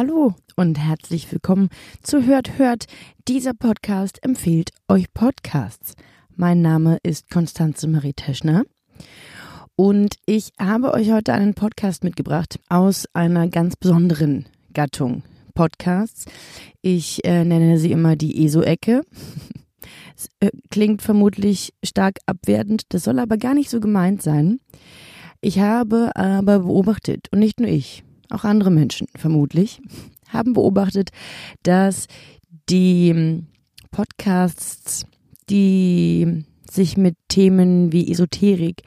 Hallo und herzlich willkommen zu Hört Hört. Dieser Podcast empfiehlt euch Podcasts. Mein Name ist Konstanze Marie Teschner und ich habe euch heute einen Podcast mitgebracht aus einer ganz besonderen Gattung Podcasts. Ich äh, nenne sie immer die ESO-Ecke. Es äh, klingt vermutlich stark abwertend, das soll aber gar nicht so gemeint sein. Ich habe aber beobachtet, und nicht nur ich, auch andere Menschen vermutlich, haben beobachtet, dass die Podcasts, die sich mit Themen wie Esoterik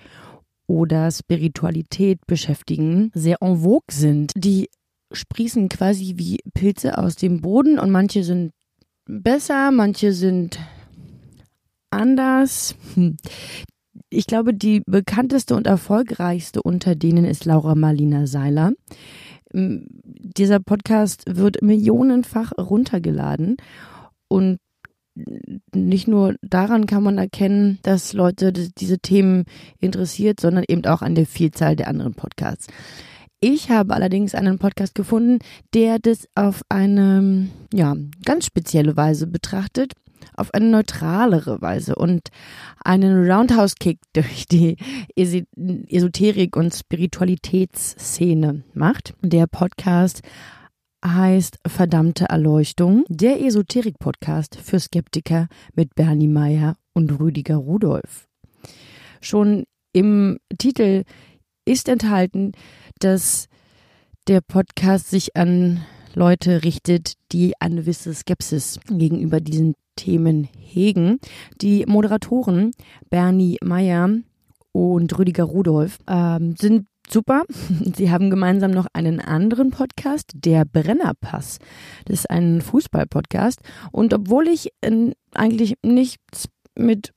oder Spiritualität beschäftigen, sehr en vogue sind. Die sprießen quasi wie Pilze aus dem Boden und manche sind besser, manche sind anders. Hm. Ich glaube, die bekannteste und erfolgreichste unter denen ist Laura Marlina Seiler. Dieser Podcast wird millionenfach runtergeladen und nicht nur daran kann man erkennen, dass Leute diese Themen interessiert, sondern eben auch an der Vielzahl der anderen Podcasts. Ich habe allerdings einen Podcast gefunden, der das auf eine ja, ganz spezielle Weise betrachtet auf eine neutralere Weise und einen Roundhouse-Kick durch die Esoterik- und Spiritualitätsszene macht. Der Podcast heißt Verdammte Erleuchtung, der Esoterik-Podcast für Skeptiker mit Bernie Meyer und Rüdiger Rudolph. Schon im Titel ist enthalten, dass der Podcast sich an Leute richtet, die eine gewisse Skepsis gegenüber diesen Themen hegen. Die Moderatoren Bernie Meyer und Rüdiger Rudolph ähm, sind super. Sie haben gemeinsam noch einen anderen Podcast, der Brennerpass. Das ist ein Fußball-Podcast. Und obwohl ich äh, eigentlich nichts mit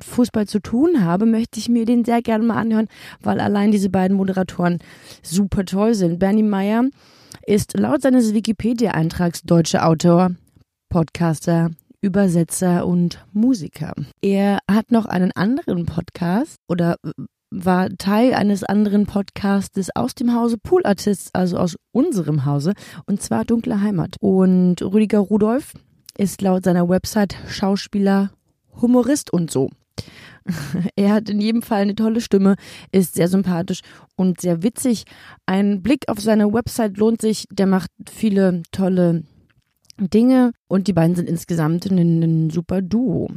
Fußball zu tun habe, möchte ich mir den sehr gerne mal anhören, weil allein diese beiden Moderatoren super toll sind. Bernie Meyer ist laut seines Wikipedia-Eintrags deutscher Autor, Podcaster, Übersetzer und Musiker. Er hat noch einen anderen Podcast oder war Teil eines anderen Podcastes aus dem Hause Pool Artists, also aus unserem Hause, und zwar Dunkle Heimat. Und Rüdiger Rudolph ist laut seiner Website Schauspieler, Humorist und so. Er hat in jedem Fall eine tolle Stimme, ist sehr sympathisch und sehr witzig. Ein Blick auf seine Website lohnt sich. Der macht viele tolle Dinge und die beiden sind insgesamt ein, ein super Duo.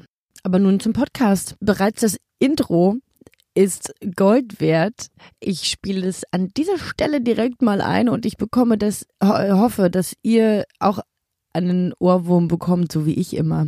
Aber nun zum Podcast. Bereits das Intro ist Gold wert. Ich spiele es an dieser Stelle direkt mal ein und ich bekomme das, hoffe, dass ihr auch einen Ohrwurm bekommt, so wie ich immer.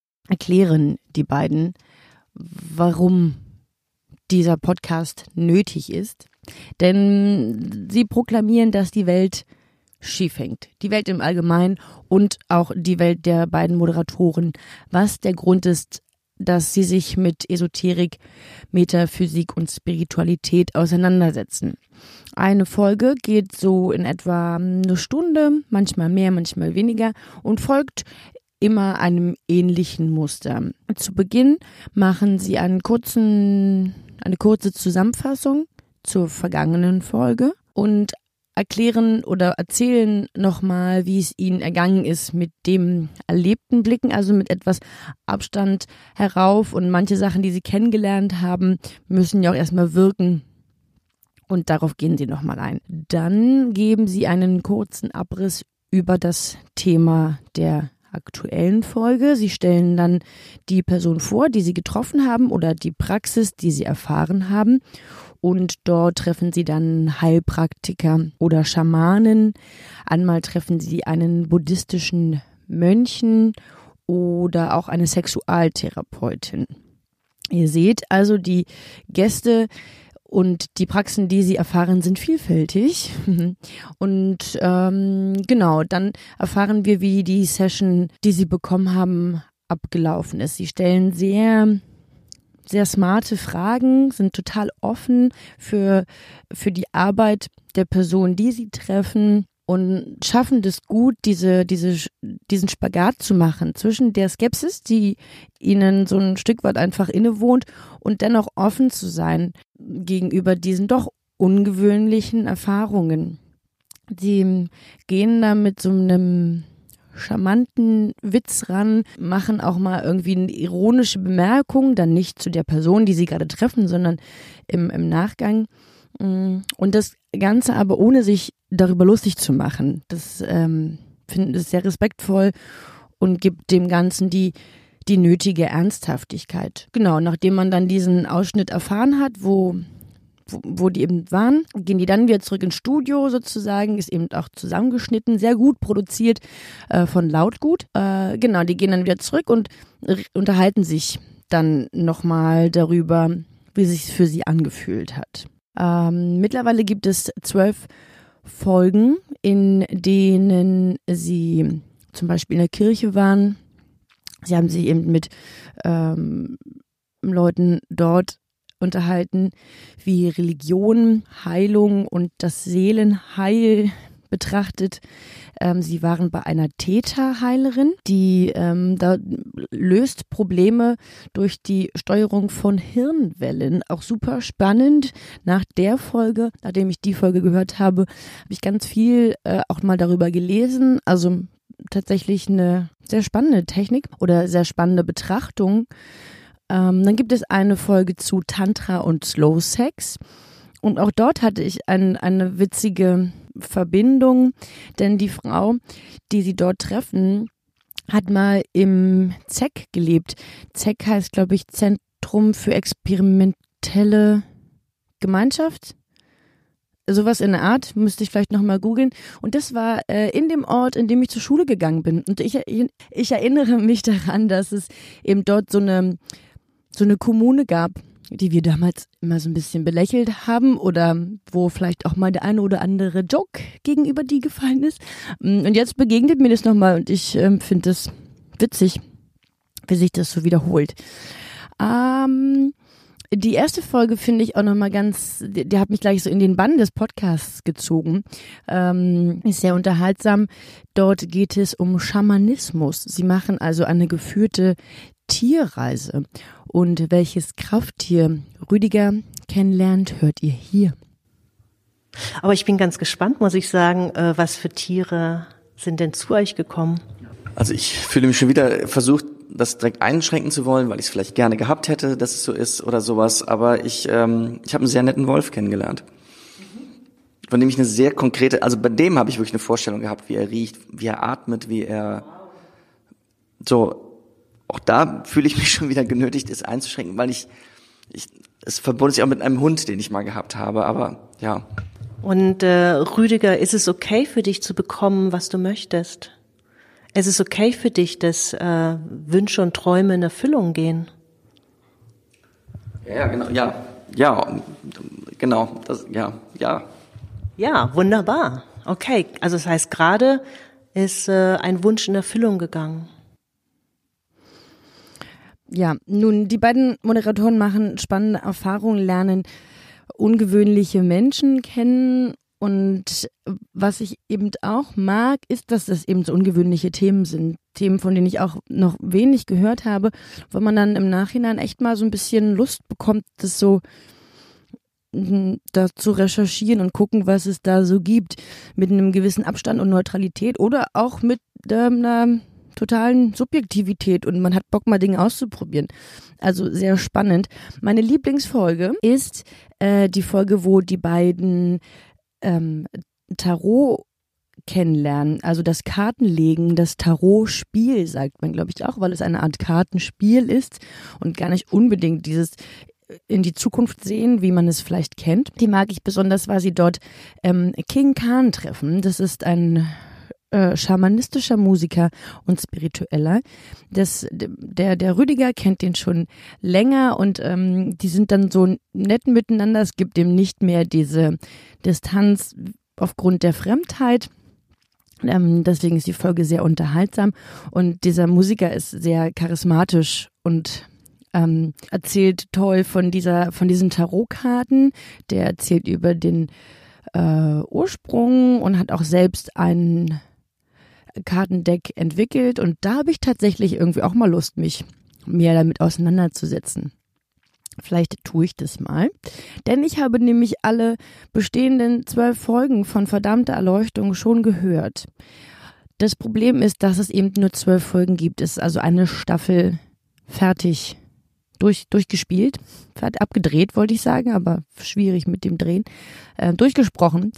erklären die beiden, warum dieser Podcast nötig ist. Denn sie proklamieren, dass die Welt schief hängt. Die Welt im Allgemeinen und auch die Welt der beiden Moderatoren. Was der Grund ist, dass sie sich mit Esoterik, Metaphysik und Spiritualität auseinandersetzen. Eine Folge geht so in etwa eine Stunde, manchmal mehr, manchmal weniger und folgt immer einem ähnlichen Muster. Zu Beginn machen sie einen kurzen, eine kurze Zusammenfassung zur vergangenen Folge und erklären oder erzählen nochmal, wie es ihnen ergangen ist mit dem erlebten Blicken, also mit etwas Abstand herauf und manche Sachen, die sie kennengelernt haben, müssen ja auch erstmal wirken. Und darauf gehen sie nochmal ein. Dann geben sie einen kurzen Abriss über das Thema der aktuellen Folge. Sie stellen dann die Person vor, die sie getroffen haben oder die Praxis, die sie erfahren haben und dort treffen sie dann Heilpraktiker oder Schamanen. Einmal treffen sie einen buddhistischen Mönchen oder auch eine Sexualtherapeutin. Ihr seht also, die Gäste Und die Praxen, die sie erfahren, sind vielfältig. Und ähm, genau, dann erfahren wir, wie die Session, die sie bekommen haben, abgelaufen ist. Sie stellen sehr sehr smarte Fragen, sind total offen für, für die Arbeit der Person, die sie treffen und schaffen das gut, diese, diese, diesen Spagat zu machen zwischen der Skepsis, die ihnen so ein Stück weit einfach innewohnt und dennoch offen zu sein gegenüber diesen doch ungewöhnlichen Erfahrungen. Sie gehen da mit so einem charmanten Witz ran, machen auch mal irgendwie eine ironische Bemerkung, dann nicht zu der Person, die sie gerade treffen, sondern im, im Nachgang. Und das Ganze aber ohne sich darüber lustig zu machen. Das ähm, finde ich sehr respektvoll und gibt dem Ganzen die, die nötige Ernsthaftigkeit. Genau, nachdem man dann diesen Ausschnitt erfahren hat, wo wo, die eben waren, gehen die dann wieder zurück ins Studio sozusagen, ist eben auch zusammengeschnitten, sehr gut produziert äh, von Lautgut. Äh, genau, die gehen dann wieder zurück und unterhalten sich dann nochmal darüber, wie sich für sie angefühlt hat. Ähm, mittlerweile gibt es zwölf Folgen, in denen sie zum Beispiel in der Kirche waren. Sie haben sich eben mit ähm, Leuten dort unterhalten, wie Religion, Heilung und das Seelenheil betrachtet. Ähm, sie waren bei einer Täterheilerin, die ähm, da löst Probleme durch die Steuerung von Hirnwellen. Auch super spannend. Nach der Folge, nachdem ich die Folge gehört habe, habe ich ganz viel äh, auch mal darüber gelesen. Also tatsächlich eine sehr spannende Technik oder sehr spannende Betrachtung ähm, dann gibt es eine Folge zu Tantra und Slow Sex. Und auch dort hatte ich ein, eine witzige Verbindung, denn die Frau, die sie dort treffen, hat mal im ZEC gelebt. ZEC heißt, glaube ich, Zentrum für experimentelle Gemeinschaft. Sowas in der Art, müsste ich vielleicht nochmal googeln. Und das war äh, in dem Ort, in dem ich zur Schule gegangen bin. Und ich, ich erinnere mich daran, dass es eben dort so eine so eine Kommune gab, die wir damals immer so ein bisschen belächelt haben oder wo vielleicht auch mal der eine oder andere Joke gegenüber die gefallen ist. Mm, und jetzt begegnet mir das nochmal und ich ähm, finde es witzig, wie sich das so wiederholt. Ähm, die erste Folge finde ich auch nochmal ganz, die, die, hat mich gleich so in den Bann des Podcasts gezogen. Ähm, ist sehr unterhaltsam. Dort geht es um Schamanismus. Sie machen also eine geführte Tierreise. Und welches Krafttier Rüdiger kennenlernt, hört ihr hier. Aber ich bin ganz gespannt, muss ich sagen, äh, was für Tiere sind denn zu euch gekommen? Also ich fühle mich schon wieder versucht, das direkt einschränken zu wollen, weil ich es vielleicht gerne gehabt hätte, dass es so ist oder sowas. Aber ich, ähm, ich habe einen sehr netten Wolf kennengelernt. Von dem ich eine sehr konkrete, also bei dem habe ich wirklich eine Vorstellung gehabt, wie er riecht, wie er atmet, wie er so auch da fühle ich mich schon wieder genötigt, es einzuschränken, weil ich, ich es verbindet sich auch mit einem Hund, den ich mal gehabt habe, aber ja. Und äh, Rüdiger, ist es okay für dich zu bekommen, was du möchtest? Es ist okay für dich, dass äh, Wünsche und Träume in Erfüllung gehen? Ja, genau, ja, ja, genau, das, ja, ja. Ja, wunderbar. Okay, also das heißt, gerade ist äh, ein Wunsch in Erfüllung gegangen. Ja, nun, die beiden Moderatoren machen spannende Erfahrungen, lernen ungewöhnliche Menschen kennen und was ich eben auch mag, ist, dass das eben so ungewöhnliche Themen sind. Themen, von denen ich auch noch wenig gehört habe, wo man dann im Nachhinein echt mal so ein bisschen Lust bekommt, das so hm, da zu recherchieren und gucken, was es da so gibt, mit einem gewissen Abstand und Neutralität oder auch mit einer totalen Subjektivität und man hat Bock, mal Dinge auszuprobieren. Also sehr spannend. Meine Lieblingsfolge ist äh, die Folge, wo die beiden ähm, Tarot kennenlernen, also das Kartenlegen, das Tarotspiel, sagt man, glaube ich, auch, weil es eine Art Kartenspiel ist und gar nicht unbedingt dieses in die Zukunft sehen, wie man es vielleicht kennt. Die mag ich besonders, weil sie dort ähm, King Khan treffen. Das ist ein äh, schamanistischer Musiker und spiritueller. Das, der, der Rüdiger kennt den schon länger und ähm, die sind dann so nett miteinander. Es gibt ihm nicht mehr diese Distanz aufgrund der Fremdheit. Ähm, deswegen ist die Folge sehr unterhaltsam und dieser Musiker ist sehr charismatisch und ähm, erzählt toll von dieser, von diesen Tarotkarten. Der erzählt über den äh, Ursprung und hat auch selbst ein Kartendeck entwickelt. Und da habe ich tatsächlich irgendwie auch mal Lust, mich mehr damit auseinanderzusetzen. Vielleicht tue ich das mal. Denn ich habe nämlich alle bestehenden zwölf Folgen von Verdammte Erleuchtung schon gehört. Das Problem ist, dass es eben nur zwölf Folgen gibt. Es ist also eine Staffel fertig durch, durchgespielt, abgedreht, wollte ich sagen, aber schwierig mit dem Drehen, äh, durchgesprochen.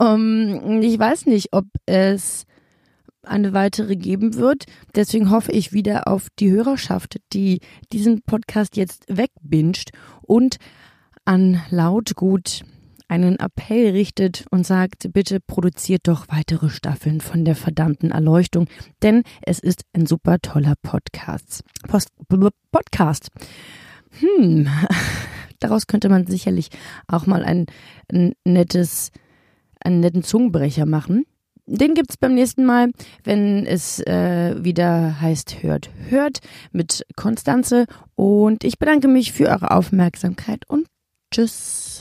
Ähm, ich weiß nicht, ob es eine weitere geben wird. Deswegen hoffe ich wieder auf die Hörerschaft, die diesen Podcast jetzt wegbinscht und an Lautgut einen Appell richtet und sagt, bitte produziert doch weitere Staffeln von der verdammten Erleuchtung, denn es ist ein super toller Podcast. Post Podcast. Hm, daraus könnte man sicherlich auch mal ein, ein nettes, einen netten Zungenbrecher machen. Den gibt's beim nächsten Mal, wenn es äh, wieder heißt Hört, Hört mit Konstanze. Und ich bedanke mich für eure Aufmerksamkeit und tschüss.